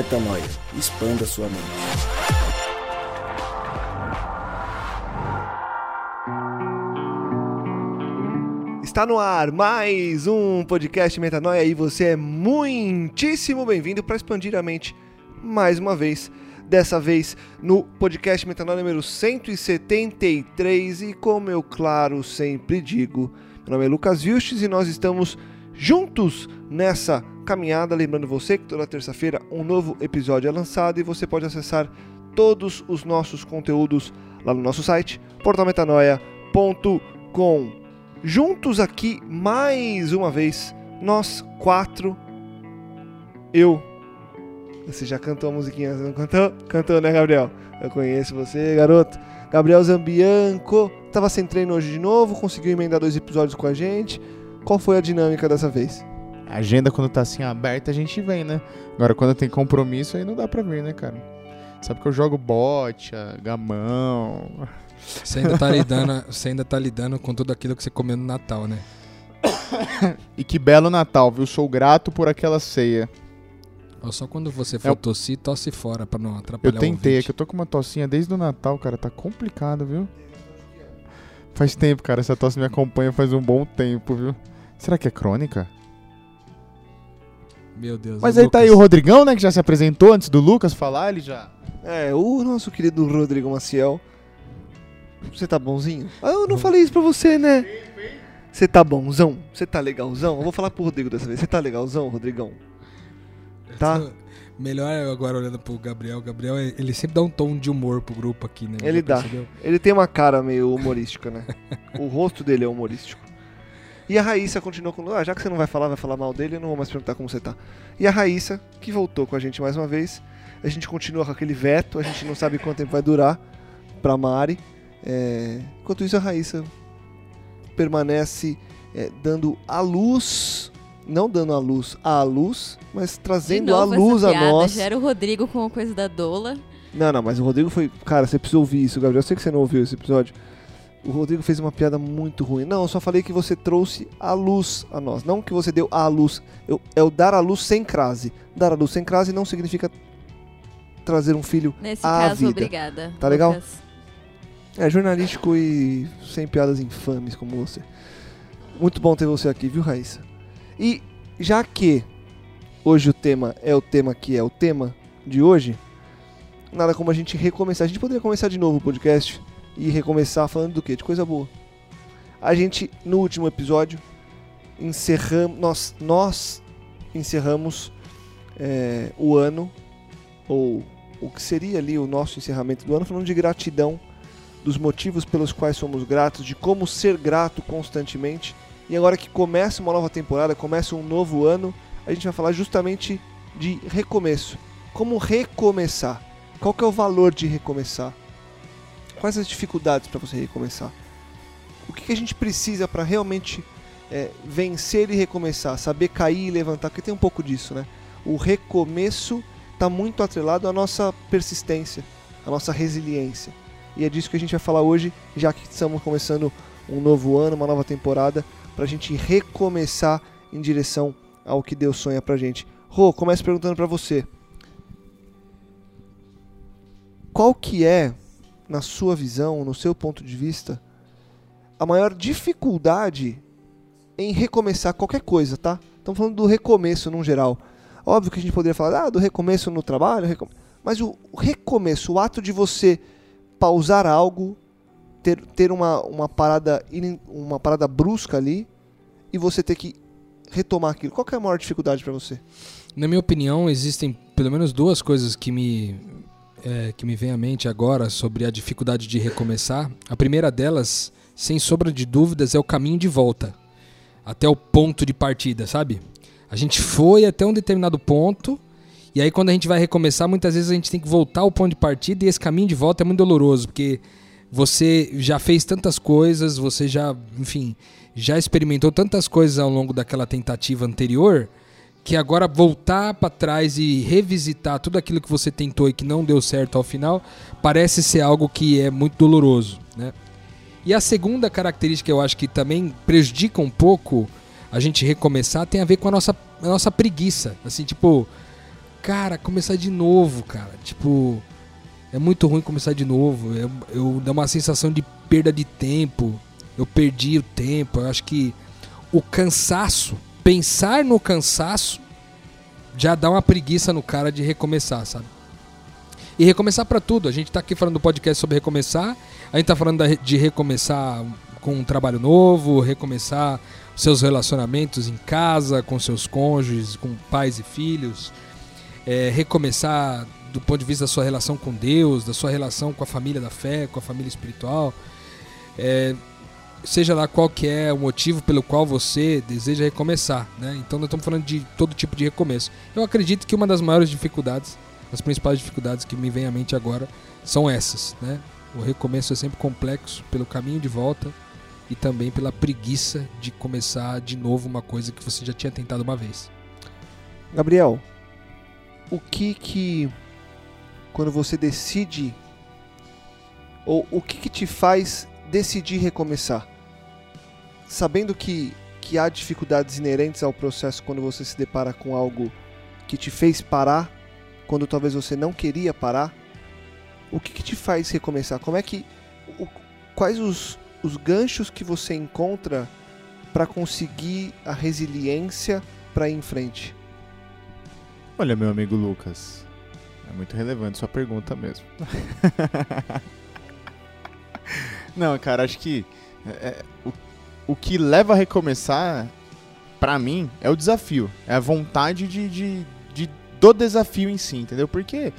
Metanoia. Expanda sua mente. Está no ar mais um podcast Metanoia e você é muitíssimo bem-vindo para expandir a mente mais uma vez. Dessa vez no podcast Metanoia número 173 e como eu claro sempre digo, meu nome é Lucas Vilches e nós estamos juntos nessa caminhada. Lembrando você que toda terça-feira um novo episódio é lançado e você pode acessar todos os nossos conteúdos lá no nosso site portalmetanoia.com. Juntos aqui mais uma vez, nós quatro, eu. Você já cantou a musiquinha, você não cantou? Cantou, né, Gabriel? Eu conheço você, garoto. Gabriel Zambianco, tava sem treino hoje de novo, conseguiu emendar dois episódios com a gente. Qual foi a dinâmica dessa vez? A agenda, quando tá assim aberta, a gente vem, né? Agora, quando tem compromisso, aí não dá pra vir, né, cara? Sabe que eu jogo bocha, gamão. Você ainda, tá lidando, você ainda tá lidando com tudo aquilo que você comeu no Natal, né? e que belo Natal, viu? Sou grato por aquela ceia. Só quando você for é, tossir, tosse fora pra não atrapalhar Eu tentei, é que eu tô com uma tossinha desde o Natal, cara. Tá complicado, viu? Faz tempo, cara. Essa tosse me acompanha faz um bom tempo, viu? Será que é crônica? Meu Deus. Mas aí Lucas. tá aí o Rodrigão, né? Que já se apresentou antes do Lucas falar, ele já. É, o nosso querido Rodrigo Maciel. Você tá bonzinho? Ah, eu não falei isso pra você, né? Você tá bonzão? Você tá legalzão? Eu vou falar pro Rodrigo dessa vez. Você tá legalzão, Rodrigão? Tá? Melhor agora olhando pro Gabriel. O Gabriel, ele sempre dá um tom de humor pro grupo aqui, né? Ele dá. Ele tem uma cara meio humorística, né? o rosto dele é humorístico. E a Raíssa continuou com. Ah, já que você não vai falar, vai falar mal dele, eu não vou mais perguntar como você tá. E a Raíssa, que voltou com a gente mais uma vez. A gente continua com aquele veto, a gente não sabe quanto tempo vai durar pra Mari. É... Enquanto isso, a Raíssa permanece é, dando a luz. Não dando a luz à luz, mas trazendo a luz a nós. Já era o Rodrigo com a coisa da Dola. Não, não, mas o Rodrigo foi. Cara, você precisa ouvir isso, Gabriel. Eu sei que você não ouviu esse episódio. O Rodrigo fez uma piada muito ruim. Não, eu só falei que você trouxe a luz a nós. Não que você deu a luz. Eu, é o dar a luz sem crase. Dar a luz sem crase não significa trazer um filho Nesse à caso, vida. obrigada. Tá legal? Lucas. É jornalístico e sem piadas infames como você. Muito bom ter você aqui, viu, Raíssa? E já que hoje o tema é o tema que é o tema de hoje, nada como a gente recomeçar. A gente poderia começar de novo o podcast e recomeçar falando do que? De coisa boa. A gente, no último episódio, encerramos. Nós, nós encerramos é, o ano, ou o que seria ali o nosso encerramento do ano, falando de gratidão, dos motivos pelos quais somos gratos, de como ser grato constantemente. E agora que começa uma nova temporada, começa um novo ano, a gente vai falar justamente de recomeço. Como recomeçar? Qual que é o valor de recomeçar? Quais as dificuldades para você recomeçar? O que, que a gente precisa para realmente é, vencer e recomeçar? Saber cair e levantar? Porque tem um pouco disso, né? O recomeço está muito atrelado à nossa persistência, à nossa resiliência. E é disso que a gente vai falar hoje, já que estamos começando um novo ano, uma nova temporada, para a gente recomeçar em direção ao que Deus sonha para gente. Rô, começo perguntando para você. Qual que é na sua visão, no seu ponto de vista, a maior dificuldade em recomeçar qualquer coisa, tá? Estamos falando do recomeço no geral. Óbvio que a gente poderia falar ah, do recomeço no trabalho, mas o recomeço, o ato de você pausar algo, ter, ter uma, uma, parada, uma parada brusca ali e você ter que retomar aquilo. Qual é a maior dificuldade para você? Na minha opinião, existem pelo menos duas coisas que me é, que me vem à mente agora sobre a dificuldade de recomeçar. A primeira delas, sem sombra de dúvidas, é o caminho de volta até o ponto de partida, sabe? A gente foi até um determinado ponto e aí quando a gente vai recomeçar, muitas vezes a gente tem que voltar ao ponto de partida e esse caminho de volta é muito doloroso, porque você já fez tantas coisas, você já, enfim, já experimentou tantas coisas ao longo daquela tentativa anterior que agora voltar para trás e revisitar tudo aquilo que você tentou e que não deu certo ao final parece ser algo que é muito doloroso, né? E a segunda característica que eu acho que também prejudica um pouco a gente recomeçar tem a ver com a nossa, a nossa preguiça, assim, tipo, cara, começar de novo, cara. Tipo, é muito ruim começar de novo. Eu, eu dá uma sensação de perda de tempo. Eu perdi o tempo. Eu acho que o cansaço, pensar no cansaço, já dá uma preguiça no cara de recomeçar, sabe? E recomeçar para tudo. A gente tá aqui falando do podcast sobre recomeçar. A gente tá falando de recomeçar com um trabalho novo, recomeçar seus relacionamentos em casa, com seus cônjuges, com pais e filhos. É, recomeçar do ponto de vista da sua relação com Deus, da sua relação com a família da fé, com a família espiritual. É, seja lá qual que é o motivo pelo qual você deseja recomeçar, né? Então nós estamos falando de todo tipo de recomeço. Eu acredito que uma das maiores dificuldades, as principais dificuldades que me vem à mente agora são essas, né? O recomeço é sempre complexo pelo caminho de volta e também pela preguiça de começar de novo uma coisa que você já tinha tentado uma vez. Gabriel, o que que quando você decide ou o que que te faz decidir recomeçar? Sabendo que que há dificuldades inerentes ao processo quando você se depara com algo que te fez parar, quando talvez você não queria parar, o que que te faz recomeçar? Como é que o- quais os os ganchos que você encontra para conseguir a resiliência para ir em frente? Olha, meu amigo Lucas, é muito relevante sua pergunta mesmo. Não, cara, acho que é, é, o, o que leva a recomeçar, pra mim, é o desafio. É a vontade de, de, de- do desafio em si, entendeu? Porque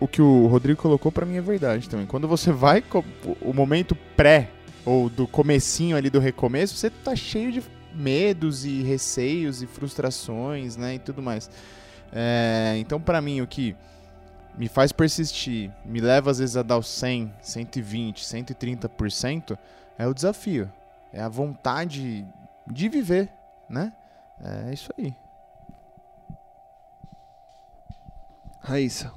o que o Rodrigo colocou pra mim é verdade também. Quando você vai, o- o momento pré ou do comecinho ali do recomeço, você tá cheio de medos e receios e frustrações, né, e tudo mais. É, então, pra mim, o que me faz persistir, me leva às vezes a dar os 100, 120, 130%, é o desafio. É a vontade de viver, né? É isso aí. Raíssa,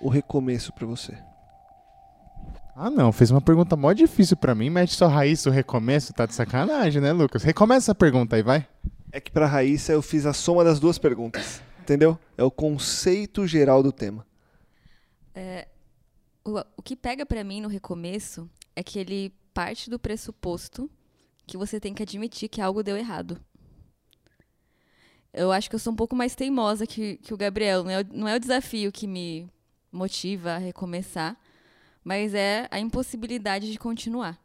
o recomeço para você. Ah, não, fez uma pergunta mó difícil pra mim, mete só raiz o recomeço, tá de sacanagem, né, Lucas? Recomeça essa pergunta aí, vai. É que para Raíssa eu fiz a soma das duas perguntas, entendeu? É o conceito geral do tema. O, o que pega pra mim no recomeço é que ele parte do pressuposto que você tem que admitir que algo deu errado. Eu acho que eu sou um pouco mais teimosa que, que o Gabriel. Não é, não é o desafio que me motiva a recomeçar, mas é a impossibilidade de continuar.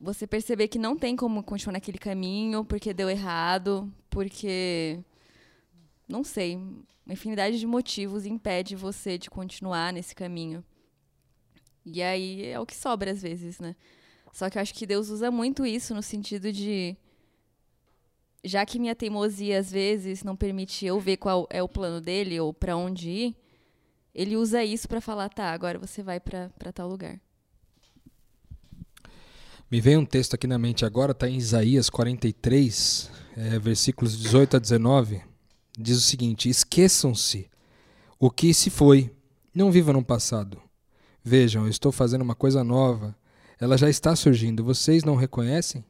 Você perceber que não tem como continuar naquele caminho porque deu errado, porque. Não sei. Uma infinidade de motivos impede você de continuar nesse caminho. E aí é o que sobra às vezes, né? Só que eu acho que Deus usa muito isso no sentido de. Já que minha teimosia às vezes não permite eu ver qual é o plano dele ou pra onde ir, ele usa isso pra falar, tá, agora você vai pra tal lugar. Me veio um texto aqui na mente agora, está em Isaías 43, é, versículos 18 a 19. Diz o seguinte: Esqueçam-se o que se foi, não vivam no passado. Vejam, eu estou fazendo uma coisa nova, ela já está surgindo, vocês não reconhecem?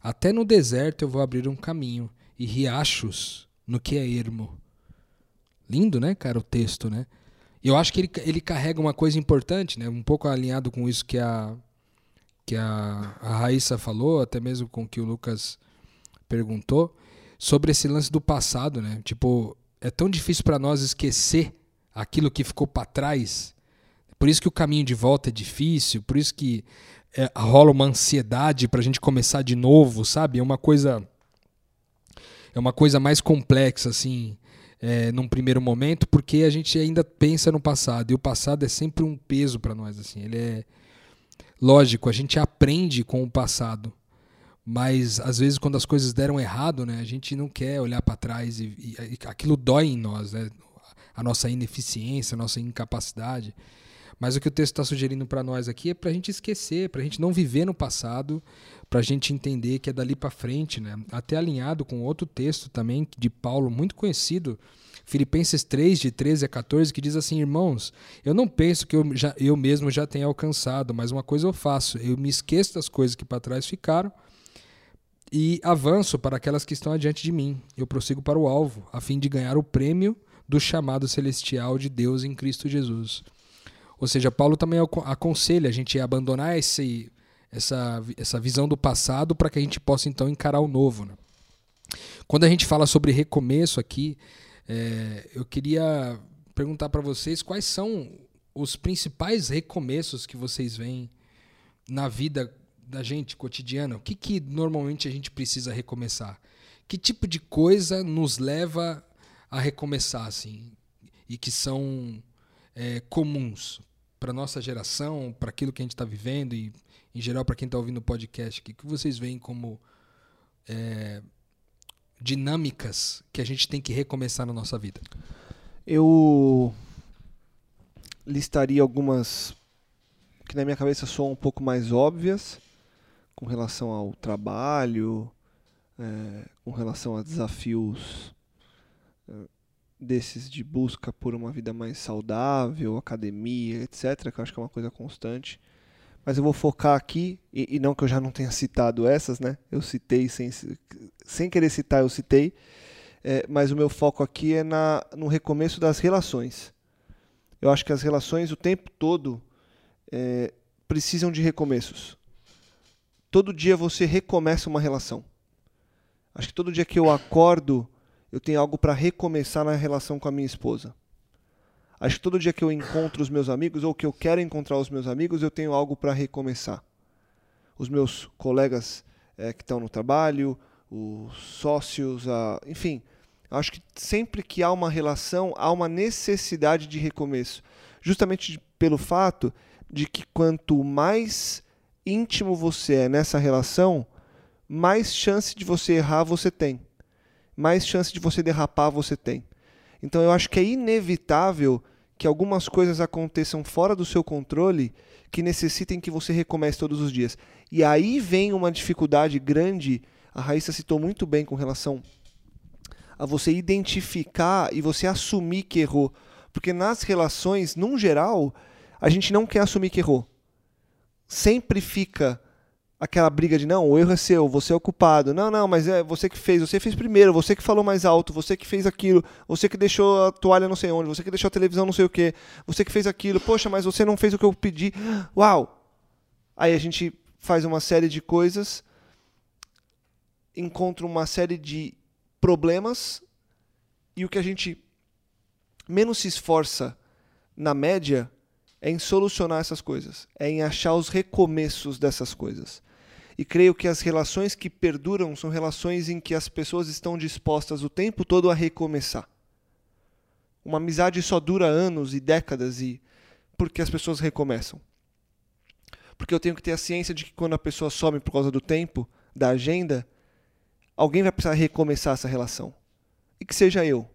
Até no deserto eu vou abrir um caminho e riachos no que é ermo. Lindo, né, cara, o texto, né? E eu acho que ele, ele carrega uma coisa importante, né? Um pouco alinhado com isso que a, que a, a Raíssa falou, até mesmo com o que o Lucas perguntou, sobre esse lance do passado, né? Tipo, é tão difícil para nós esquecer aquilo que ficou para trás. Por isso que o caminho de volta é difícil, por isso que é, rola uma ansiedade para a gente começar de novo, sabe? É uma coisa é uma coisa mais complexa assim, é, num primeiro momento, porque a gente ainda pensa no passado e o passado é sempre um peso para nós assim. Ele é Lógico, a gente aprende com o passado, mas às vezes quando as coisas deram errado, né, a gente não quer olhar para trás e, e- e aquilo dói em nós, né? A nossa ineficiência, a nossa incapacidade. Mas o que o texto está sugerindo para nós aqui é para a gente esquecer, para a gente não viver no passado, para a gente entender que é dali para frente, né? Até alinhado com outro texto também de Paulo muito conhecido, Filipenses 3, de 13 a 14, que diz assim: Irmãos, eu não penso que eu, já, eu mesmo já tenha alcançado, mas uma coisa eu faço: eu me esqueço das coisas que para trás ficaram e avanço para aquelas que estão adiante de mim. Eu prossigo para o alvo, a fim de ganhar o prêmio do chamado celestial de Deus em Cristo Jesus. Ou seja, Paulo também aconselha a gente a abandonar esse, essa, essa visão do passado para que a gente possa então encarar o novo. Né? Quando a gente fala sobre recomeço aqui, é, eu queria perguntar para vocês quais são os principais recomeços que vocês veem na vida da gente cotidiana. O que, que normalmente a gente precisa recomeçar? Que tipo de coisa nos leva a recomeçar assim e que são é, comuns para nossa geração, para aquilo que a gente está vivendo e em geral para quem está ouvindo o podcast, o que, que vocês veem como é, dinâmicas que a gente tem que recomeçar na nossa vida? Eu listaria algumas que na minha cabeça soam um pouco mais óbvias com relação ao trabalho, é, com relação a desafios é, desses de busca por uma vida mais saudável, academia, etc., que eu acho que é uma coisa constante. Mas eu vou focar aqui, e, e não que eu já não tenha citado essas, né? Eu citei sem, sem querer citar, eu citei. É, mas o meu foco aqui é na, no recomeço das relações. Eu acho que as relações o tempo todo é, precisam de recomeços. Todo dia você recomeça uma relação. Acho que todo dia que eu acordo, eu tenho algo para recomeçar na relação com a minha esposa. Acho que todo dia que eu encontro os meus amigos ou que eu quero encontrar os meus amigos, eu tenho algo para recomeçar. Os meus colegas é, que estão no trabalho, os sócios, a, enfim, acho que sempre que há uma relação, há uma necessidade de recomeço. Justamente pelo fato de que quanto mais íntimo você é nessa relação, mais chance de você errar você tem. Mais chance de você derrapar você tem. Então eu acho que é inevitável que algumas coisas aconteçam fora do seu controle que necessitem que você recomece todos os dias. E aí vem uma dificuldade grande, a Raíssa citou muito bem com relação a você identificar e você assumir que errou. Porque nas relações, num geral, a gente não quer assumir que errou. Sempre fica aquela briga de não, o erro é seu, você é o culpado. Não, não, mas é você que fez, você fez primeiro, você que falou mais alto, você que fez aquilo, você que deixou a toalha não sei onde, você que deixou a televisão não sei o que, você que fez aquilo, poxa, mas você não fez o que eu pedi. Uau! Aí a gente faz uma série de coisas, encontra uma série de problemas e o que a gente menos se esforça na média é em solucionar essas coisas, é em achar os recomeços dessas coisas. E creio que as relações que perduram são relações em que as pessoas estão dispostas o tempo todo a recomeçar. Uma amizade só dura anos e décadas e porque as pessoas recomeçam. Porque eu tenho que ter a ciência de que quando a pessoa some por causa do tempo, da agenda, alguém vai precisar recomeçar essa relação. E que seja eu.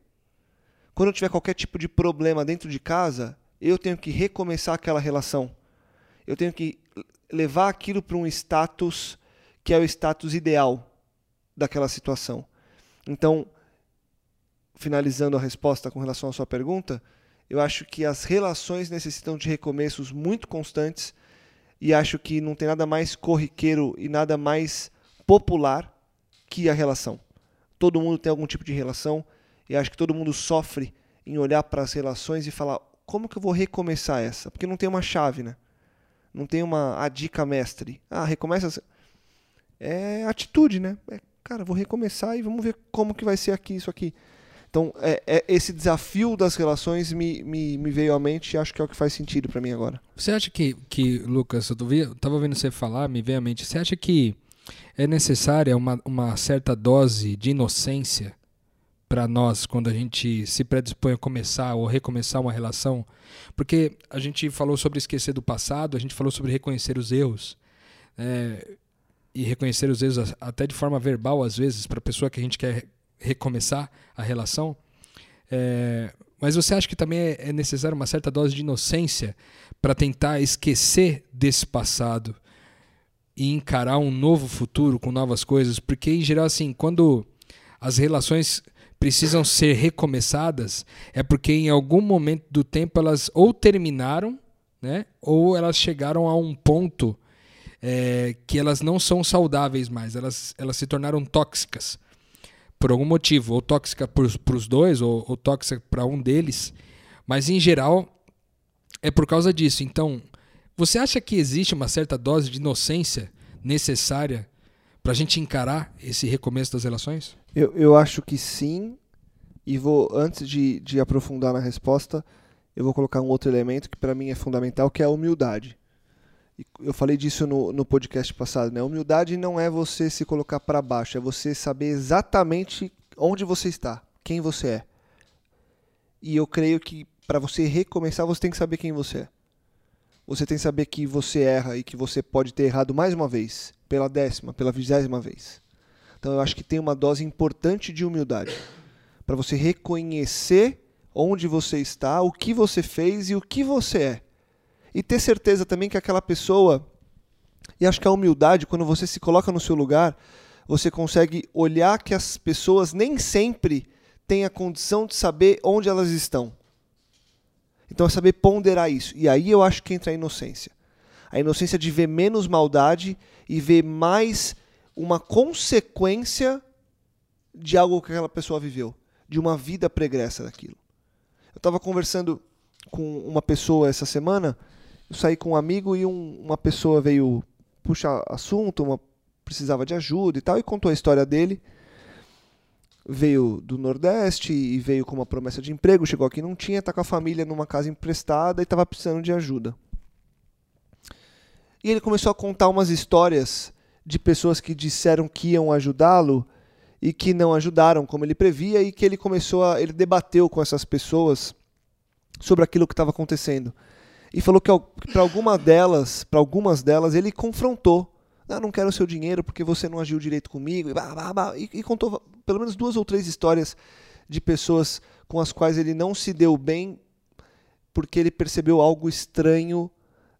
Quando eu tiver qualquer tipo de problema dentro de casa, eu tenho que recomeçar aquela relação. Eu tenho que levar aquilo para um status que é o status ideal daquela situação. Então, finalizando a resposta com relação à sua pergunta, eu acho que as relações necessitam de recomeços muito constantes e acho que não tem nada mais corriqueiro e nada mais popular que a relação. Todo mundo tem algum tipo de relação e acho que todo mundo sofre em olhar para as relações e falar como que eu vou recomeçar essa? Porque não tem uma chave, né? Não tem uma a dica mestre. Ah, recomeça. É atitude, né? É, cara, vou recomeçar e vamos ver como que vai ser aqui isso aqui. Então, é, é, esse desafio das relações me, me, me, veio à mente e acho que é o que faz sentido para mim agora. Você acha que, que Lucas, eu estava ouvindo você falar, me veio à mente, você acha que é necessária uma, uma certa dose de inocência para nós quando a gente se predispõe a começar ou recomeçar uma relação, porque a gente falou sobre esquecer do passado, a gente falou sobre reconhecer os erros é, e reconhecer os erros até de forma verbal às vezes para a pessoa que a gente quer recomeçar a relação. É, mas você acha que também é, é necessário uma certa dose de inocência para tentar esquecer desse passado e encarar um novo futuro com novas coisas? Porque em geral assim, quando as relações precisam ser recomeçadas é porque em algum momento do tempo elas ou terminaram, né, ou elas chegaram a um ponto é, que elas não são saudáveis mais, elas, elas se tornaram tóxicas por algum motivo, ou tóxica para os dois, ou, ou tóxica para um deles, mas em geral é por causa disso. Então, você acha que existe uma certa dose de inocência necessária para a gente encarar esse recomeço das relações? Eu, eu acho que sim. E vou, antes de, de aprofundar na resposta, eu vou colocar um outro elemento que para mim é fundamental, que é a humildade. Eu falei disso no, no podcast passado, né? Humildade não é você se colocar para baixo, é você saber exatamente onde você está, quem você é. E eu creio que para você recomeçar, você tem que saber quem você é. Você tem que saber que você erra e que você pode ter errado mais uma vez, pela décima, pela vigésima vez. Então eu acho que tem uma dose importante de humildade para você reconhecer onde você está, o que você fez e o que você é. E ter certeza também que aquela pessoa. E acho que a humildade, quando você se coloca no seu lugar, você consegue olhar que as pessoas nem sempre têm a condição de saber onde elas estão. Então é saber ponderar isso. E aí eu acho que entra a inocência. A inocência de ver menos maldade e ver mais uma consequência de algo que aquela pessoa viveu, de uma vida pregressa daquilo. Eu estava conversando com uma pessoa essa semana, eu saí com um amigo e um, uma pessoa veio puxar assunto, uma, precisava de ajuda e tal, e contou a história dele. Veio do Nordeste e veio com uma promessa de emprego, chegou aqui não tinha, está com a família numa casa emprestada e estava precisando de ajuda. E ele começou a contar umas histórias de pessoas que disseram que iam ajudá-lo e que não ajudaram como ele previa e que ele começou a ele debateu com essas pessoas sobre aquilo que estava acontecendo e falou que para alguma delas, para algumas delas ele confrontou. Ah, não quero o seu dinheiro porque você não agiu direito comigo e, e, e contou pelo menos duas ou três histórias de pessoas com as quais ele não se deu bem porque ele percebeu algo estranho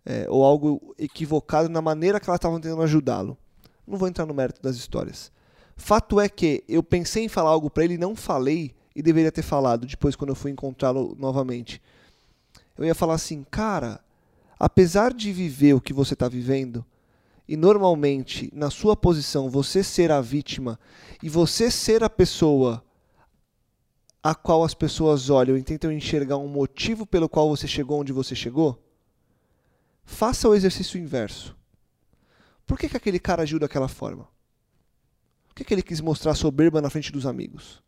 é, ou algo equivocado na maneira que ela estava tentando ajudá-lo. Não vou entrar no mérito das histórias. Fato é que eu pensei em falar algo para ele, não falei e deveria ter falado depois quando eu fui encontrá-lo novamente. Eu ia falar assim, cara, apesar de viver o que você está vivendo, e normalmente na sua posição você ser a vítima e você ser a pessoa a qual as pessoas olham e tentam enxergar um motivo pelo qual você chegou onde você chegou, faça o exercício inverso. Por que, que aquele cara agiu daquela forma? Por que, que ele quis mostrar soberba na frente dos amigos?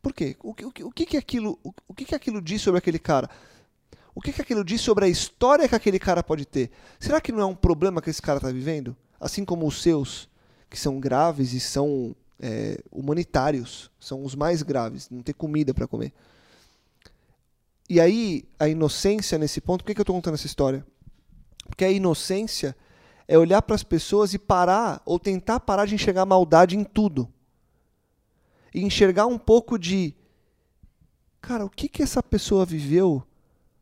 Por quê? O, o, o, que, que, aquilo, o, o que, que aquilo diz sobre aquele cara? O que, que aquilo diz sobre a história que aquele cara pode ter? Será que não é um problema que esse cara está vivendo? Assim como os seus, que são graves e são é, humanitários, são os mais graves, não ter comida para comer. E aí, a inocência nesse ponto, por que, que eu estou contando essa história? Porque a inocência é olhar para as pessoas e parar, ou tentar parar de enxergar maldade em tudo. E enxergar um pouco de. Cara, o que, que essa pessoa viveu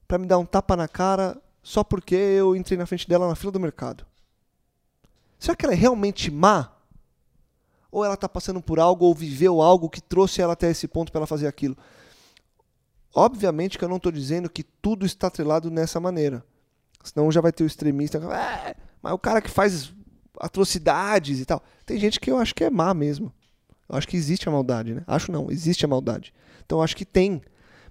para me dar um tapa na cara só porque eu entrei na frente dela na fila do mercado? Será que ela é realmente má? Ou ela está passando por algo ou viveu algo que trouxe ela até esse ponto para ela fazer aquilo? Obviamente que eu não estou dizendo que tudo está atrelado nessa maneira. Senão já vai ter o extremista. Ah, mas o cara que faz atrocidades e tal. Tem gente que eu acho que é má mesmo. Eu acho que existe a maldade, né? Acho não, existe a maldade. Então eu acho que tem.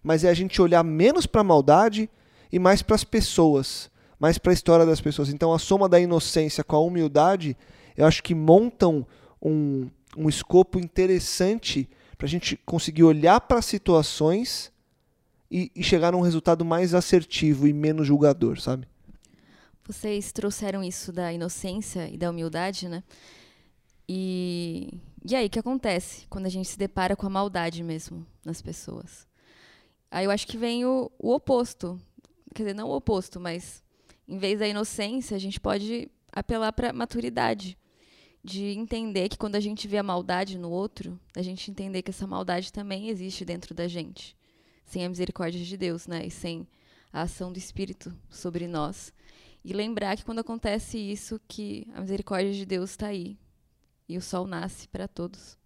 Mas é a gente olhar menos para a maldade e mais para as pessoas, mais para a história das pessoas. Então a soma da inocência com a humildade, eu acho que montam um, um escopo interessante para a gente conseguir olhar para situações e, e chegar a um resultado mais assertivo e menos julgador, sabe? Vocês trouxeram isso da inocência e da humildade, né? E, e aí, o que acontece quando a gente se depara com a maldade mesmo nas pessoas? Aí eu acho que vem o, o oposto. Quer dizer, não o oposto, mas em vez da inocência, a gente pode apelar para maturidade. De entender que quando a gente vê a maldade no outro, a gente entender que essa maldade também existe dentro da gente. Sem a misericórdia de Deus, né? E sem a ação do Espírito sobre nós. E lembrar que quando acontece isso, que a misericórdia de Deus está aí. E o sol nasce para todos.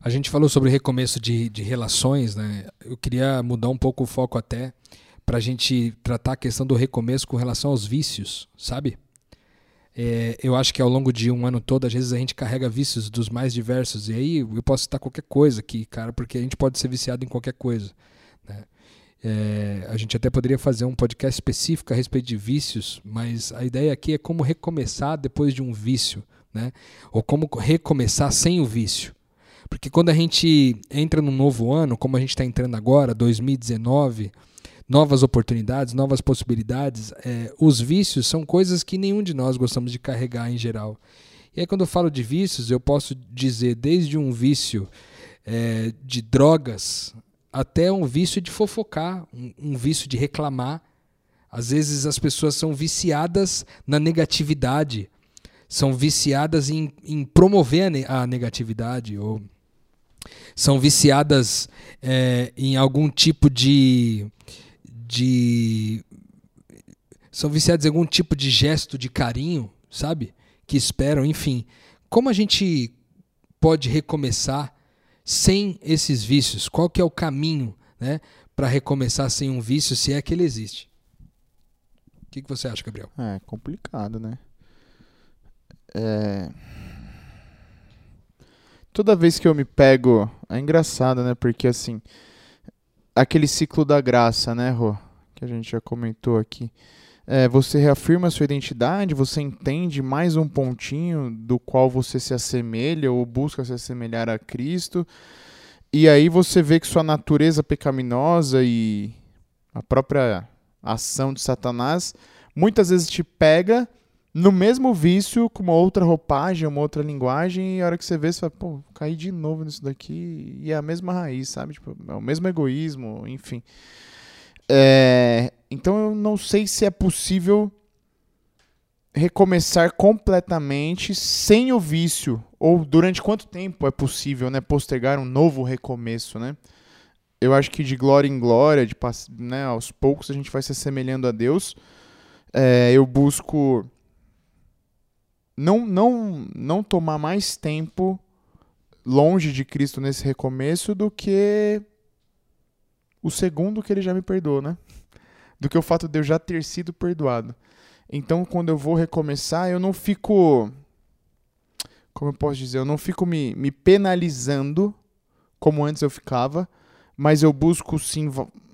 A gente falou sobre recomeço de, de relações, né? Eu queria mudar um pouco o foco até para a gente tratar a questão do recomeço com relação aos vícios, sabe? É, eu acho que ao longo de um ano todo, às vezes a gente carrega vícios dos mais diversos. E aí eu posso citar qualquer coisa aqui, cara, porque a gente pode ser viciado em qualquer coisa. Né? É, a gente até poderia fazer um podcast específico a respeito de vícios, mas a ideia aqui é como recomeçar depois de um vício, né? Ou como recomeçar sem o vício. Porque quando a gente entra num novo ano, como a gente está entrando agora, 2019, novas oportunidades, novas possibilidades, é, os vícios são coisas que nenhum de nós gostamos de carregar em geral. E aí, quando eu falo de vícios, eu posso dizer desde um vício é, de drogas até um vício de fofocar, um, um vício de reclamar. Às vezes as pessoas são viciadas na negatividade, são viciadas em, em promover a, ne a, negatividade, ou são viciadas é, em algum tipo de, de. São viciadas em algum tipo de gesto de carinho, sabe? Que esperam, enfim. Como a gente pode recomeçar sem esses vícios? Qual que é o caminho né, para recomeçar sem um vício, se é que ele existe? O que, que você acha, Gabriel? É complicado, né? É... Toda vez que eu me pego. É engraçado, né? Porque assim. Aquele ciclo da graça, né, Rô? Que a gente já comentou aqui. É, você reafirma sua identidade, você entende mais um pontinho do qual você se assemelha ou busca se assemelhar a Cristo. E aí você vê que sua natureza pecaminosa e a própria ação de Satanás muitas vezes te pega no mesmo vício, com uma outra roupagem, uma outra linguagem, e a hora que você vê, você fala, pô, caí de novo nisso daqui, e é a mesma raiz, sabe? Tipo, é o mesmo egoísmo, enfim. É, então eu não sei se é possível recomeçar completamente sem o vício, ou durante quanto tempo é possível, né, postergar um novo recomeço, né? Eu acho que de glória em glória, de né, aos poucos a gente vai se assemelhando a Deus. É, eu busco não, não, não tomar mais tempo longe de Cristo nesse recomeço do que o segundo que ele já me perdoou, né? Do que o fato de eu já ter sido perdoado. Então, quando eu vou recomeçar, eu não fico. Como eu posso dizer? Eu não fico me, me penalizando como antes eu ficava, mas eu busco sim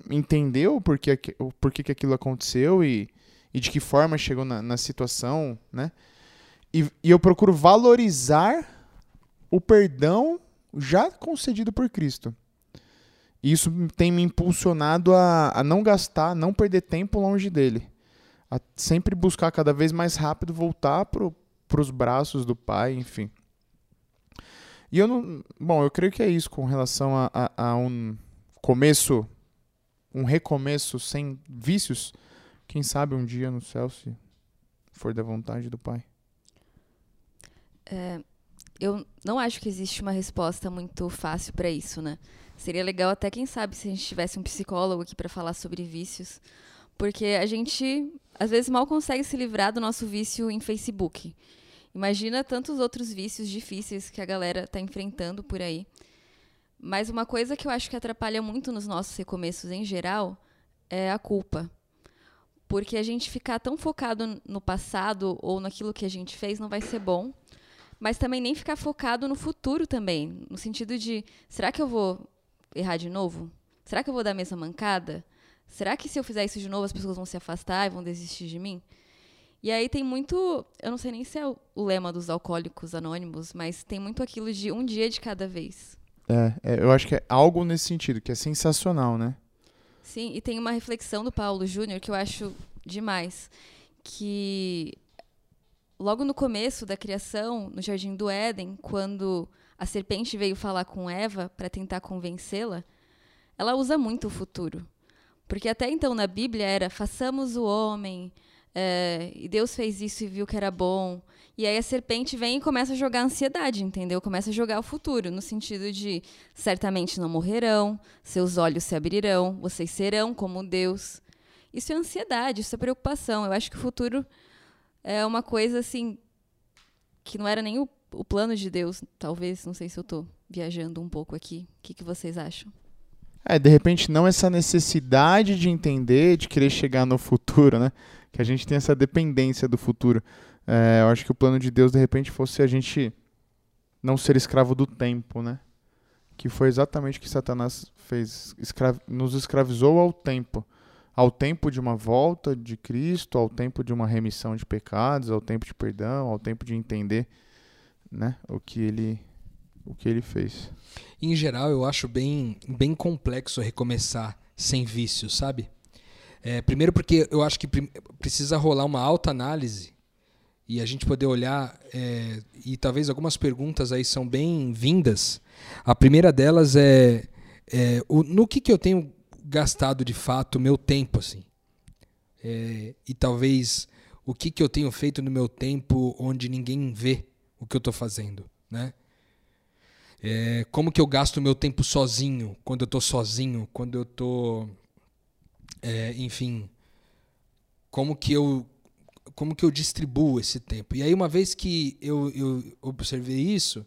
entender o porquê, o porquê que aquilo aconteceu e, e de que forma chegou na, na situação, né? E, e eu procuro valorizar o perdão já concedido por Cristo. E isso tem me impulsionado a, a não gastar, não perder tempo longe dele. A sempre buscar cada vez mais rápido voltar para os braços do Pai, enfim. E eu não. Bom, eu creio que é isso com relação a, a, a um começo, um recomeço sem vícios. Quem sabe um dia no céu, se for da vontade do Pai. É, eu não acho que existe uma resposta muito fácil para isso, né? Seria legal até, quem sabe, se a gente tivesse um psicólogo aqui para falar sobre vícios. Porque a gente, às vezes, mal consegue se livrar do nosso vício em Facebook. Imagina tantos outros vícios difíceis que a galera está enfrentando por aí. Mas uma coisa que eu acho que atrapalha muito nos nossos recomeços em geral é a culpa. Porque a gente ficar tão focado no passado ou naquilo que a gente fez não vai ser bom mas também nem ficar focado no futuro também, no sentido de, será que eu vou errar de novo? Será que eu vou dar a mesma mancada? Será que se eu fizer isso de novo as pessoas vão se afastar e vão desistir de mim? E aí tem muito, eu não sei nem se é o, lema dos alcoólicos anônimos, mas tem muito aquilo de um dia de cada vez. É, é, eu acho que é algo nesse sentido, que é sensacional, né? Sim, e tem uma reflexão do Paulo Júnior que eu acho demais, que logo no começo da criação, no Jardim do Éden, quando a serpente veio falar com Eva para tentar convencê-la, ela usa muito o futuro. Porque até então na Bíblia era façamos o homem, é, e Deus fez isso e viu que era bom. E aí a serpente vem e começa a jogar ansiedade, entendeu? Começa a jogar o futuro, no sentido de certamente não morrerão, seus olhos se abrirão, vocês serão como Deus. Isso é ansiedade, isso é preocupação. Eu acho que o futuro é uma coisa assim que não era nem o, o plano de Deus, talvez, não sei se eu estou viajando um pouco aqui. O que, que vocês acham? É, de repente não essa necessidade de entender, de querer chegar no futuro, né? Que a gente tem essa dependência do futuro. É, eu acho que o plano de Deus, de repente, fosse a gente não ser escravo do tempo, né? Que foi exatamente o que Satanás fez. Escra nos escravizou ao tempo. Ao tempo de uma volta de Cristo, ao tempo de uma remissão de pecados, ao tempo de perdão, ao tempo de entender né, o que ele o que ele fez. Em geral, eu acho bem, bem complexo recomeçar sem vícios, sabe? É, primeiro porque eu acho que precisa rolar uma alta análise e a gente poder olhar é, e talvez algumas perguntas aí são bem vindas. A primeira delas é, é o, no que, que eu tenho gastado de fato meu tempo assim é, e talvez o que, que eu tenho feito no meu tempo onde ninguém vê o que eu estou fazendo, né? É, como que eu gasto o meu tempo sozinho, quando eu estou sozinho, quando eu estou, é, enfim, como que eu como que eu distribuo esse tempo? E aí uma vez que eu, eu observei isso,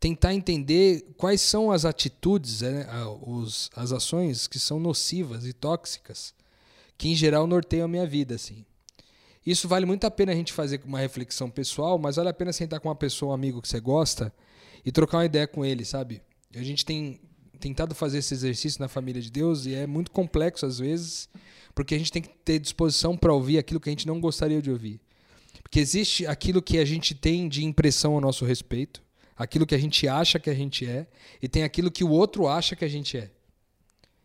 tentar entender quais são as atitudes, né, os, as ações que são nocivas e tóxicas, que em geral norteiam a minha vida, assim. Isso vale muito a pena a gente fazer uma reflexão pessoal, mas vale a pena sentar com uma pessoa, um amigo que você gosta, e trocar uma ideia com ele, sabe? A gente tem tentado fazer esse exercício na família de Deus e é muito complexo às vezes, porque a gente tem que ter disposição para ouvir aquilo que a gente não gostaria de ouvir. Porque existe aquilo que a gente tem de impressão a nosso respeito, aquilo que a gente acha que a gente é, e tem aquilo que o outro acha que a gente é.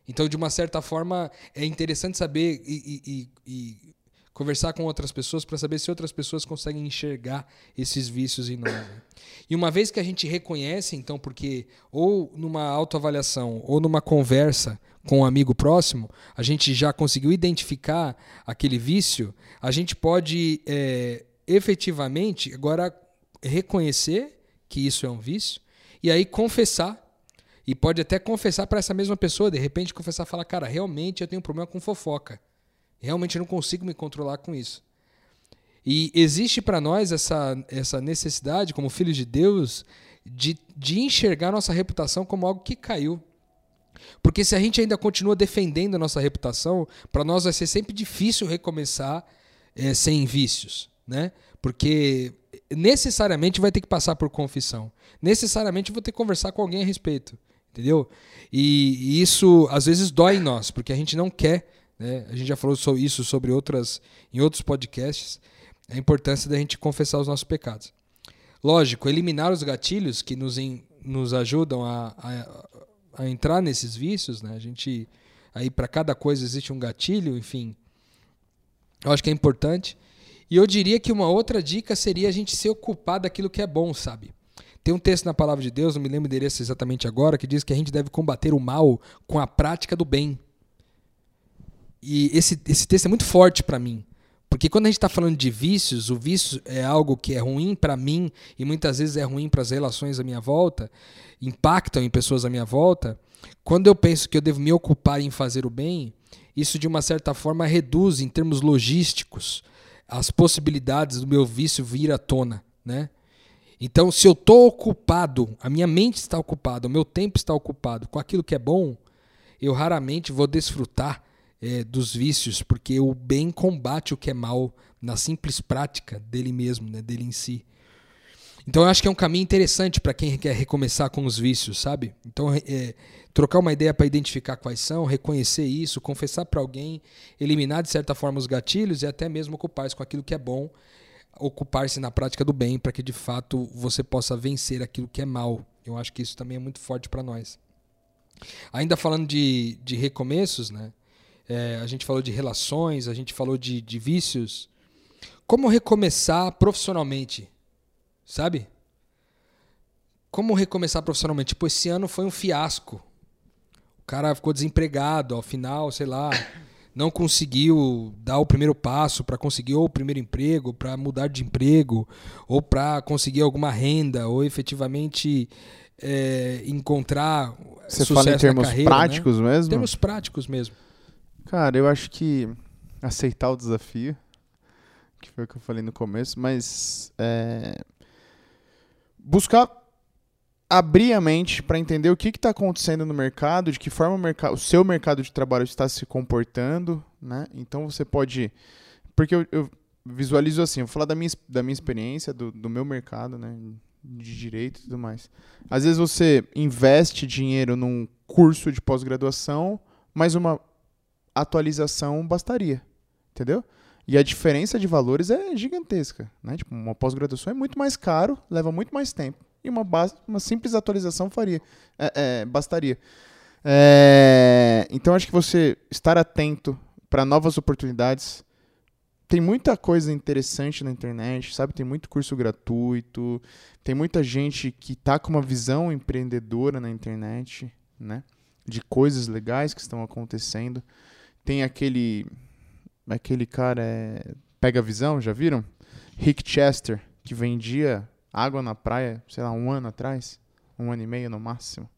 Então, de uma certa forma, é interessante saber e, e, e conversar com outras pessoas para saber se outras pessoas conseguem enxergar esses vícios em nós. Né? E uma vez que a gente reconhece, então, porque ou numa autoavaliação ou numa conversa com um amigo próximo, a gente já conseguiu identificar aquele vício, a gente pode é, efetivamente agora reconhecer que isso é um vício e aí confessar. E pode até confessar para essa mesma pessoa, de repente confessar, falar, cara, realmente eu tenho um problema com fofoca. Realmente eu não consigo me controlar com isso. E existe para nós essa, essa necessidade, como filhos de Deus, de, de enxergar nossa reputação como algo que caiu. Porque se a gente ainda continua defendendo a nossa reputação, para nós vai ser sempre difícil recomeçar é, sem vícios. Né? Porque necessariamente vai ter que passar por confissão. Necessariamente vou ter que conversar com alguém a respeito. Entendeu? E, e isso às vezes dói em nós, porque a gente não quer né? A gente já falou sobre isso sobre outras, em outros podcasts, a importância da gente confessar os nossos pecados. Lógico, eliminar os gatilhos que nos, in, nos ajudam a, a, a, entrar nesses vícios, né? A gente aí para cada coisa existe um gatilho, enfim. Eu acho que é importante. E eu diria que uma outra dica seria a gente se ocupar daquilo que é bom, sabe? Tem um texto na palavra de Deus, não me lembro desse exatamente agora, que diz que a gente deve combater o mal com a prática do bem. E esse, esse texto é muito forte para mim. Porque quando a gente está falando de vícios, o vício é algo que é ruim para mim e muitas vezes é ruim para as relações à minha volta, impactam em pessoas à minha volta. Quando eu penso que eu devo me ocupar em fazer o bem, isso de uma certa forma reduz em termos logísticos as possibilidades do meu vício vir à tona, né? Então, se eu estou ocupado, a minha mente está ocupada, o meu tempo está ocupado com aquilo que é bom, eu raramente vou desfrutar é, dos vícios, porque o bem combate o que é mal na simples prática dele mesmo, né, dele em si. Então eu acho que é um caminho interessante para quem quer recomeçar com os vícios, sabe? Então é, trocar uma ideia para identificar quais são, reconhecer isso, confessar para alguém, eliminar de certa forma os gatilhos e até mesmo ocupar-se com aquilo que é bom, ocupar-se na prática do bem para que de fato você possa vencer aquilo que é mal. Eu acho que isso também é muito forte para nós. Ainda falando de, de recomeços, né? É, a gente falou de relações, a gente falou de, de vícios. Como recomeçar profissionalmente? Sabe? Como recomeçar profissionalmente? Tipo, esse ano foi um fiasco. O cara ficou desempregado, ao final, sei lá, não conseguiu dar o primeiro passo para conseguir ou o primeiro emprego, para mudar de emprego, ou para conseguir alguma renda, ou efetivamente é, encontrar Você sucesso fala em termos carreira, práticos né? mesmo? Em termos práticos mesmo. Cara, eu acho que aceitar o desafio, que foi o que eu falei no começo, mas é, buscar abrir a mente para entender o que está acontecendo no mercado, de que forma o, mercado, o seu mercado de trabalho está se comportando, né? Então você pode, porque eu, eu visualizo assim, vou falar da minha, da minha experiência, do, do meu mercado, né? De direito e tudo mais. Às vezes você investe dinheiro num curso de pós-graduação, mas uma atualização bastaria. Entendeu? E a diferença de valores é gigantesca. Né? Tipo, uma pós-graduação é muito mais caro, leva muito mais tempo. E uma, uma simples atualização faria, é, é, bastaria. É, então acho que você estar atento para novas oportunidades. Tem muita coisa interessante na internet, sabe? Tem muito curso gratuito, tem muita gente que tá com uma visão empreendedora na internet, né? De coisas legais que estão acontecendo. Tem aquele aquele cara é pega visão, já viram? Rick Chester, que vendia água na praia, sei lá, um ano atrás, um ano e meio no máximo.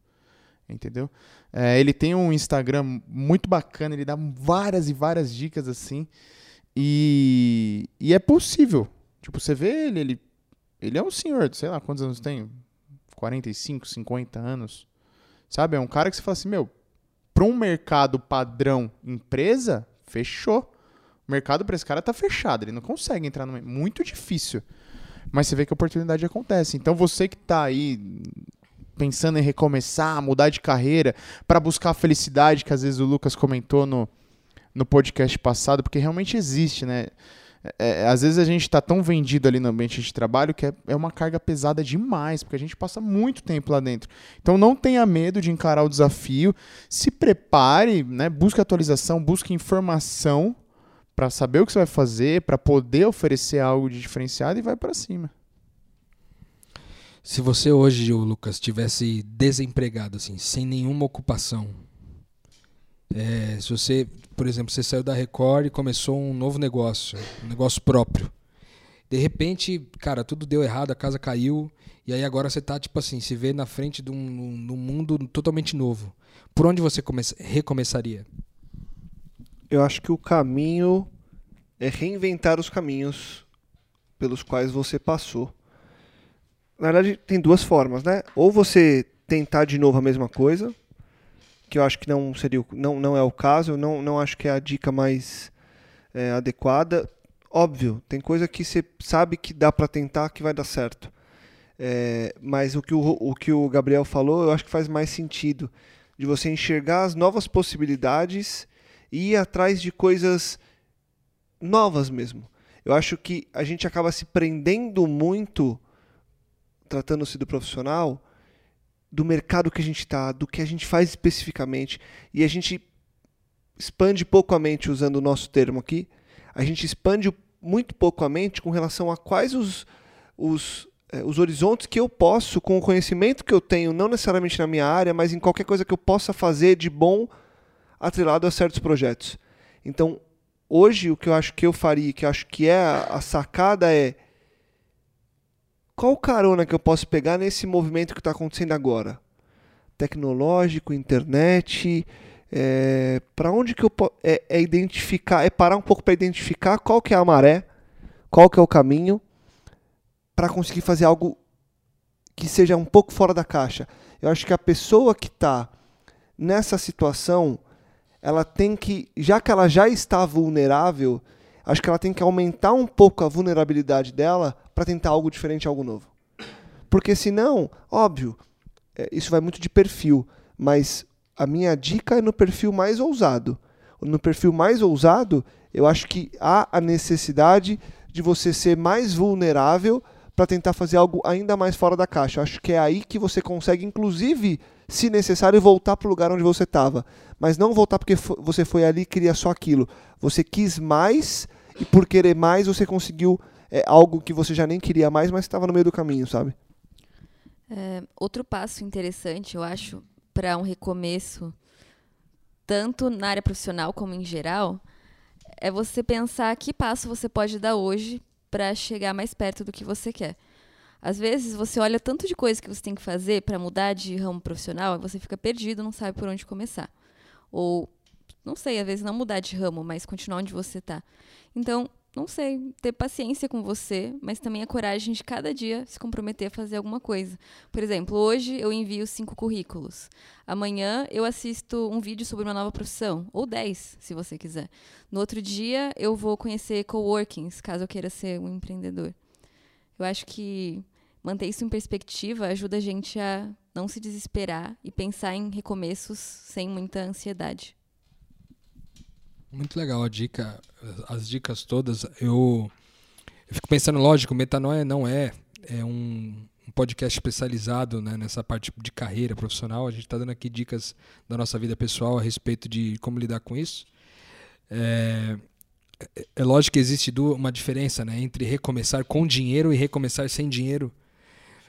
Entendeu? É, ele tem um Instagram muito bacana, ele dá várias e várias dicas assim. E, e é possível. Tipo, você vê ele, ele, ele é um senhor, sei lá quantos anos tem? 45, 50 anos. Sabe? É um cara que você fala assim, meu, para um mercado padrão empresa, fechou. O mercado para esse cara tá fechado, ele não consegue entrar no muito difícil. Mas você vê que a oportunidade acontece. Então você que tá aí pensando em recomeçar, mudar de carreira, para buscar a felicidade que às vezes o Lucas comentou no, no podcast passado, porque realmente existe, né? É, é às vezes a gente está tão vendido ali no ambiente de trabalho que é, é uma carga pesada demais, porque a gente passa muito tempo lá dentro. Então não tenha medo de encarar o desafio, se prepare, né? busque atualização, busque informação para saber o que você vai fazer, para poder oferecer algo de diferenciado e vai para cima. Se você hoje, Lucas, tivesse desempregado, assim, sem nenhuma ocupação, é, se você, por exemplo, você saiu da Record e começou um novo negócio, um negócio próprio. De repente, cara, tudo deu errado, a casa caiu, e aí agora você tá, tipo assim, se vê na frente de um, de um mundo totalmente novo. Por onde você come recomeçaria? Eu acho que o caminho é reinventar os caminhos pelos quais você passou. Na verdade, tem duas formas, né? Ou você tentar de novo a mesma coisa, que eu acho que não seria não, não é o caso, eu não, não acho que é a dica mais é, adequada. Óbvio, tem coisa que você sabe que dá para tentar que vai dar certo. É, mas o que o, o que o Gabriel falou, eu acho que faz mais sentido de você enxergar as novas possibilidades e ir atrás de coisas novas mesmo. Eu acho que a gente acaba se prendendo muito, tratando-se do profissional, do mercado que a gente está, do que a gente faz especificamente, e a gente expande pouco a mente, usando o nosso termo aqui, a gente expande muito pouco a mente com relação a quais os, os, eh, os horizontes que eu posso, com o conhecimento que eu tenho, não necessariamente na minha área, mas em qualquer coisa que eu possa fazer de bom atrelado a certos projetos. Então, hoje o que eu acho que eu faria, que eu acho que é a, sacada é qual carona que eu posso pegar nesse movimento que está acontecendo agora? Tecnológico, internet, é, para onde que eu é, é, identificar, é parar um pouco para identificar qual que é a maré, qual que é o caminho, para conseguir fazer algo que seja um pouco fora da caixa. Eu acho que a pessoa que está nessa situação, ela tem que, já que ela já está vulnerável, acho que ela tem que aumentar um pouco a vulnerabilidade dela para tentar algo diferente, algo novo. Porque senão, óbvio, é, isso vai muito de perfil, mas a minha dica é no perfil mais ousado. No perfil mais ousado, eu acho que há a necessidade de você ser mais vulnerável para tentar fazer algo ainda mais fora da caixa. Eu acho que é aí que você consegue, inclusive, se necessário, voltar para o lugar onde você estava. Mas não voltar porque você foi ali e queria só aquilo. Você quis mais e por querer mais você conseguiu é, algo que você já nem queria mais, mas estava no meio do caminho, sabe? É, outro passo interessante, eu acho, para um recomeço, tanto na área profissional como em geral, é você pensar que passo você pode dar hoje para chegar mais perto do que você quer. Às vezes você olha tanto de coisa que você tem que fazer para mudar de ramo profissional, você fica perdido, não sabe por onde começar. Ou não sei, às vezes não mudar de ramo, mas continuar onde você está. Então, não sei, ter paciência com você, mas também a coragem de cada dia se comprometer a fazer alguma coisa. Por exemplo, hoje eu envio cinco currículos. Amanhã eu assisto um vídeo sobre uma nova profissão, ou dez, se você quiser. No outro dia eu vou conhecer coworkings, caso eu queira ser um empreendedor. Eu acho que manter isso em perspectiva ajuda a gente a não se desesperar e pensar em recomeços sem muita ansiedade. Muito legal a dica, as dicas todas. Eu, eu fico pensando, lógico, Metanoia não é, é um, um podcast especializado né, nessa parte de carreira profissional. A gente está dando aqui dicas da nossa vida pessoal a respeito de como lidar com isso. É, é, é lógico que existe uma diferença né, entre recomeçar com dinheiro e recomeçar sem dinheiro.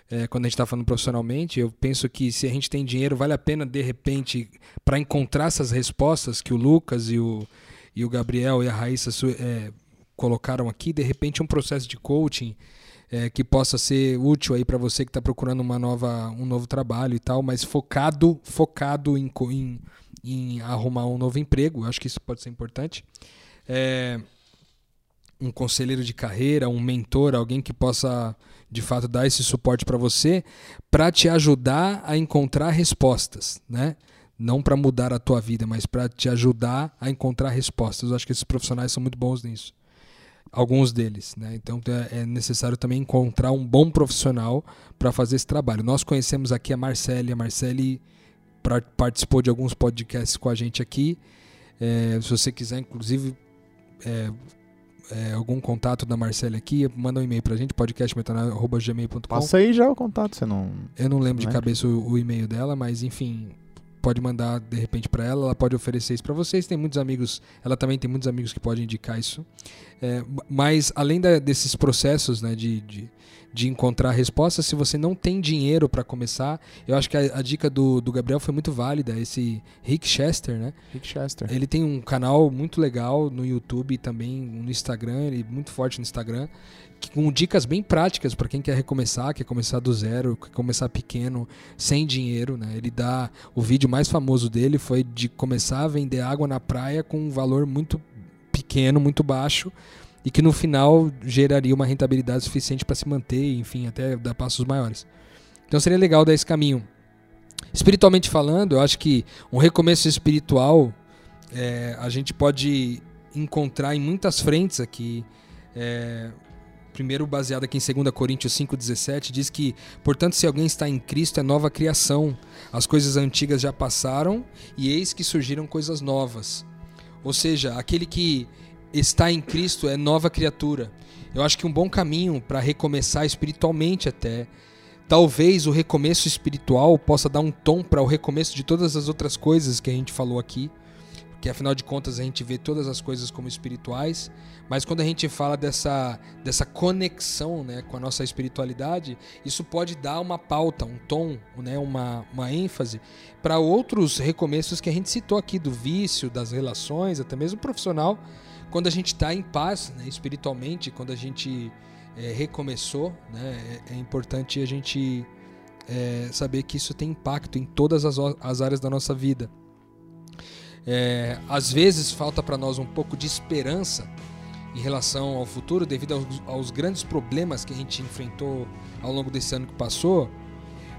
É, quando a gente está falando profissionalmente, eu penso que se a gente tem dinheiro, vale a pena, de repente, para encontrar essas respostas que o Lucas e o, e o Gabriel e a Raíssa é, colocaram aqui, de repente um processo de coaching é, que possa ser útil aí para você que está procurando uma nova, um novo trabalho e tal, mas focado, focado em, em, em arrumar um novo emprego. Acho que isso pode ser importante. É, um conselheiro de carreira, um mentor, alguém que possa de fato dar esse suporte para você, para te ajudar a encontrar respostas, né? não para mudar a tua vida, mas para te ajudar a encontrar respostas. Eu acho que esses profissionais são muito bons nisso. Alguns deles, né? Então é, é necessário também encontrar um bom profissional para fazer esse trabalho. Nós conhecemos aqui a Marcele, a Marcele participou de alguns podcasts com a gente aqui. É, se você quiser, inclusive, é, é, algum contato da Marcela aqui, manda um e-mail pra gente, podcastmetanal.gmail.com. Passa aí já o contato, você não. Eu não lembro não de cabeça o, o, e-mail dela, mas enfim, pode mandar de repente para ela, ela pode oferecer isso para vocês. Tem muitos amigos, ela também tem muitos amigos que podem indicar isso. É, mas além da, desses processos né, de, de, de, encontrar respostas, se você não tem dinheiro para começar, eu acho que a, a, dica do, do Gabriel foi muito válida. Esse Rick Chester, né? Rick Chester. Ele tem um canal muito legal no YouTube e também no Instagram, ele é muito forte no Instagram com dicas bem práticas para quem quer recomeçar, quer começar do zero, quer começar pequeno, sem dinheiro. Né? Ele dá o vídeo mais famoso dele foi de começar a vender água na praia com um valor muito pequeno, muito baixo e que no final geraria uma rentabilidade suficiente para se manter, enfim, até dar passos maiores. Então seria legal dar esse caminho. Espiritualmente falando, eu acho que um recomeço espiritual é, a gente pode encontrar em muitas frentes aqui. É, primeiro baseado aqui em 2 Coríntios 5,17, diz que, portanto, se alguém está em Cristo, é nova criação. As coisas antigas já passaram e eis que surgiram coisas novas. Ou seja, aquele que está em Cristo é nova criatura. Eu acho que um bom caminho para recomeçar espiritualmente até. Talvez o recomeço espiritual possa dar um tom para o recomeço de todas as outras coisas que a gente falou aqui que afinal de contas a gente vê todas as coisas como espirituais, mas quando a gente fala dessa, dessa conexão né, com a nossa espiritualidade, isso pode dar uma pauta, um tom, né, uma, uma ênfase para outros recomeços que a gente citou aqui, do vício, das relações, até mesmo profissional, quando a gente está em paz né, espiritualmente, quando a gente é, recomeçou, né, é, é importante a gente é, saber que isso tem impacto em todas as, as áreas da nossa vida. É, às vezes falta para nós um pouco de esperança em relação ao futuro devido aos, aos, grandes problemas que a gente enfrentou ao longo desse ano que passou.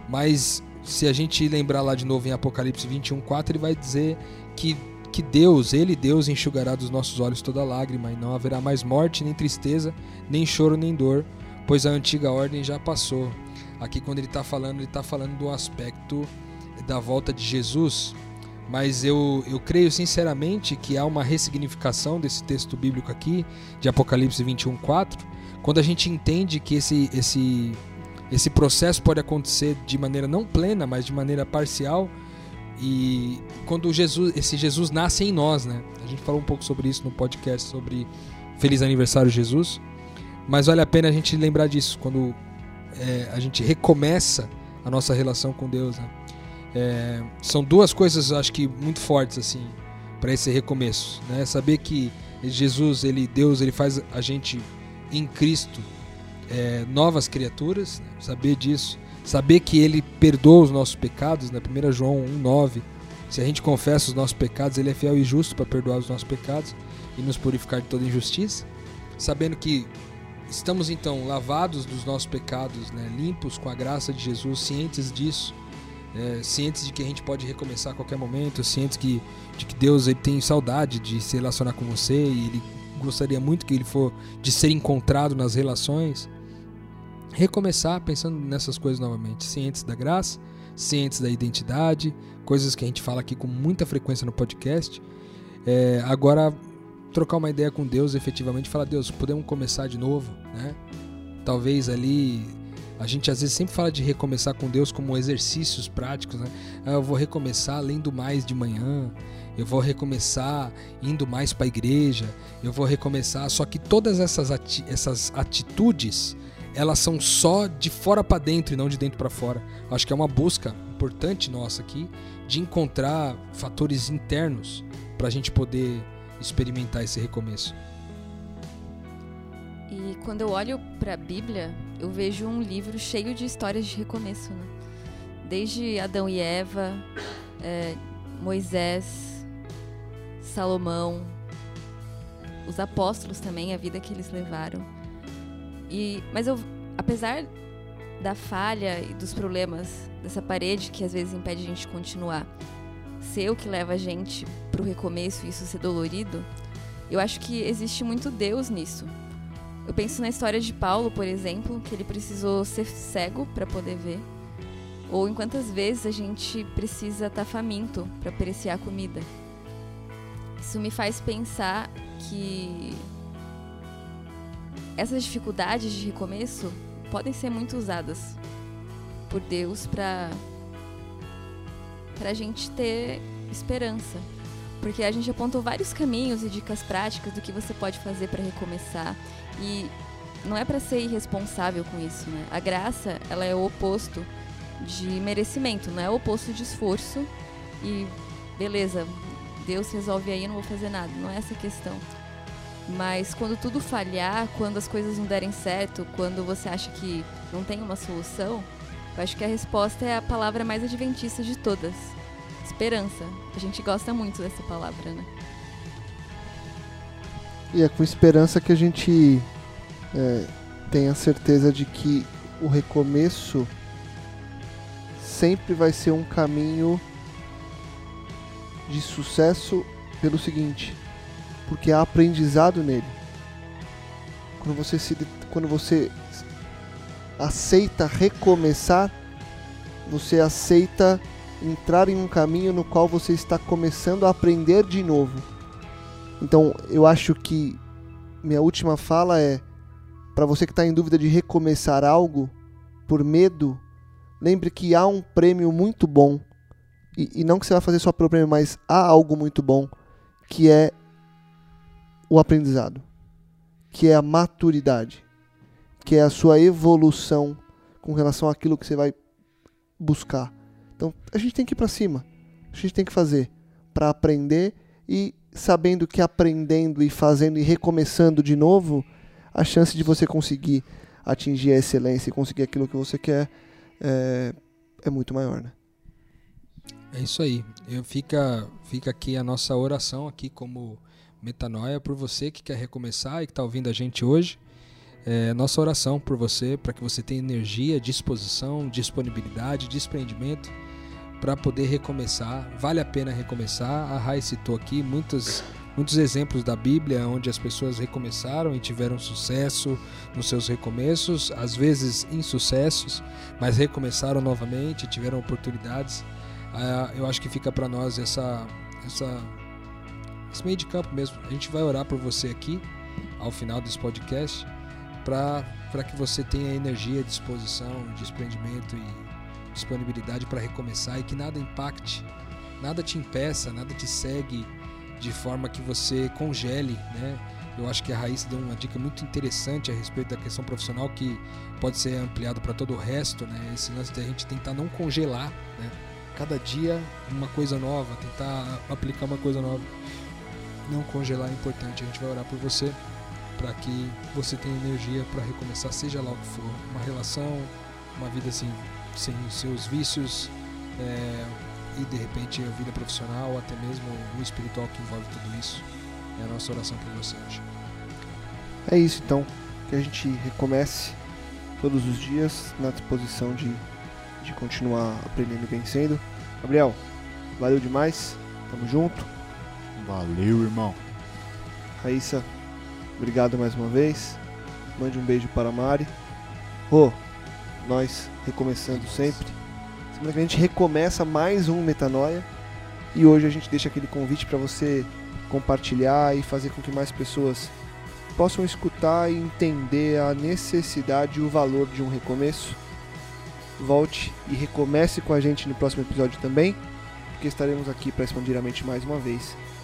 Mas se a gente lembrar lá de novo em Apocalipse 21:4, ele vai dizer que que Deus, ele Deus enxugará dos nossos olhos toda lágrima e não haverá mais morte, nem tristeza, nem choro, nem dor, pois a antiga ordem já passou. Aqui quando ele está falando, ele está falando do aspecto da volta de Jesus mas eu, eu creio sinceramente que há uma ressignificação desse texto bíblico aqui, de Apocalipse 21, 4, quando a gente entende que esse, esse, esse processo pode acontecer de maneira não plena, mas de maneira parcial, e quando Jesus, esse Jesus nasce em nós, né? A gente falou um pouco sobre isso no podcast sobre Feliz Aniversário Jesus, mas vale a pena a gente lembrar disso quando é, a gente recomeça a nossa relação com Deus, né? É, são duas coisas, acho que muito fortes assim para esse recomeço, né? Saber que Jesus, ele Deus, ele faz a gente em Cristo é, novas criaturas, né? saber disso, saber que ele perdoa os nossos pecados, na né? 1 João 1:9, se a gente confessa os nossos pecados, ele é fiel e justo para perdoar os nossos pecados e nos purificar de toda injustiça. sabendo que estamos então lavados dos nossos pecados, né, limpos com a graça de Jesus, cientes disso, é, cientes de que a gente pode recomeçar a qualquer momento, cientes que, de que Deus ele tem saudade de se relacionar com você e ele gostaria muito que ele for de ser encontrado nas relações. Recomeçar pensando nessas coisas novamente, cientes da graça, cientes da identidade, coisas que a gente fala aqui com muita frequência no podcast. É, agora trocar uma ideia com Deus efetivamente, falar Deus, podemos começar de novo, né? Talvez ali a gente às vezes sempre fala de recomeçar com Deus como exercícios práticos, né? Ah, eu vou recomeçar lendo mais de manhã, eu vou recomeçar indo mais para a igreja, eu vou recomeçar. Só que todas essas, ati essas atitudes, elas são só de fora para dentro e não de dentro para fora. Acho que é uma busca importante nossa aqui de encontrar fatores internos para a gente poder experimentar esse recomeço. E quando eu olho para a Bíblia, eu vejo um livro cheio de histórias de recomeço, né? Desde Adão e Eva, é, Moisés, Salomão, os apóstolos também, a vida que eles levaram. E, mas eu, apesar da falha e dos problemas dessa parede que às vezes impede a gente continuar, ser o que leva a gente para o recomeço e isso ser dolorido, eu acho que existe muito Deus nisso. Eu penso na história de Paulo, por exemplo, que ele precisou ser cego para poder ver. Ou em quantas vezes a gente precisa estar tá faminto para apreciar a comida. Isso me faz pensar que essas dificuldades de recomeço podem ser muito usadas por Deus para para a gente ter esperança, porque a gente apontou vários caminhos e dicas práticas do que você pode fazer para recomeçar e não é para ser irresponsável com isso, né? A graça, ela é o oposto de merecimento, não é o oposto de esforço e beleza, Deus resolve aí, eu não vou fazer nada. Não é essa a questão. Mas quando tudo falhar, quando as coisas não derem certo, quando você acha que não tem uma solução, eu acho que a resposta é a palavra mais adventista de todas: esperança. A gente gosta muito dessa palavra, né? E é com esperança que a gente é, tem a certeza de que o recomeço sempre vai ser um caminho de sucesso pelo seguinte, porque há aprendizado nele. Quando você se quando você aceita recomeçar, você aceita entrar em um caminho no qual você está começando a aprender de novo. Então, eu acho que minha última fala é para você que está em dúvida de recomeçar algo por medo, lembre que há um prêmio muito bom e, e não que você vai fazer só pelo prêmio, mas há algo muito bom que é o aprendizado, que é a maturidade, que é a sua evolução com relação àquilo que você vai buscar. Então a gente tem que ir para cima, a gente tem que fazer para aprender e sabendo que aprendendo e fazendo e recomeçando de novo, a chance de você conseguir atingir a excelência e conseguir aquilo que você quer é, é muito maior, né? É isso aí. Eu fica, fica aqui a nossa oração aqui como metanoia por você que quer recomeçar e que está ouvindo a gente hoje. É, nossa oração por você, para que você tenha energia, disposição, disponibilidade, desprendimento para poder recomeçar. Vale a pena recomeçar. A Rai citou aqui muitos, muitos exemplos da Bíblia onde as pessoas recomeçaram e tiveram sucesso nos seus recomeços, às vezes insucessos, mas recomeçaram novamente, tiveram oportunidades. Ah, eu acho que fica para nós essa, essa, esse meio de campo mesmo. A gente vai orar por você aqui ao final desse podcast para que você tenha energia, disposição, desprendimento e disponibilidade para recomeçar e que nada impacte, nada te impeça, nada te segue de forma que você congele, né? Eu acho que a Raíssa deu uma dica muito interessante a respeito da questão profissional que pode ser ampliado para todo o resto, né? Esse lance da gente tentar não congelar, né? cada dia uma coisa nova, tentar aplicar uma coisa nova. Não congelar é importante, a gente vai orar por você para que você tenha energia para recomeçar, seja lá o que for, uma relação, uma vida assim, sem seus vícios é, e de repente a vida profissional, até mesmo o espiritual que envolve tudo isso. É a nossa oração por você hoje. É isso então, que a gente recomece todos os dias na disposição de, de continuar aprendendo e vencendo. Gabriel, valeu demais, tamo junto. Valeu, irmão. Raíssa, obrigado mais uma vez. Mande um beijo para a Mari. Rô, nós recomeçando sempre. Semana que a gente recomeça mais um Metanoia. E hoje a gente deixa aquele convite para você compartilhar e fazer com que mais pessoas possam escutar e entender a necessidade e o valor de um recomeço. Volte e recomece com a gente no próximo episódio também, porque estaremos aqui para expandir a mente mais uma vez.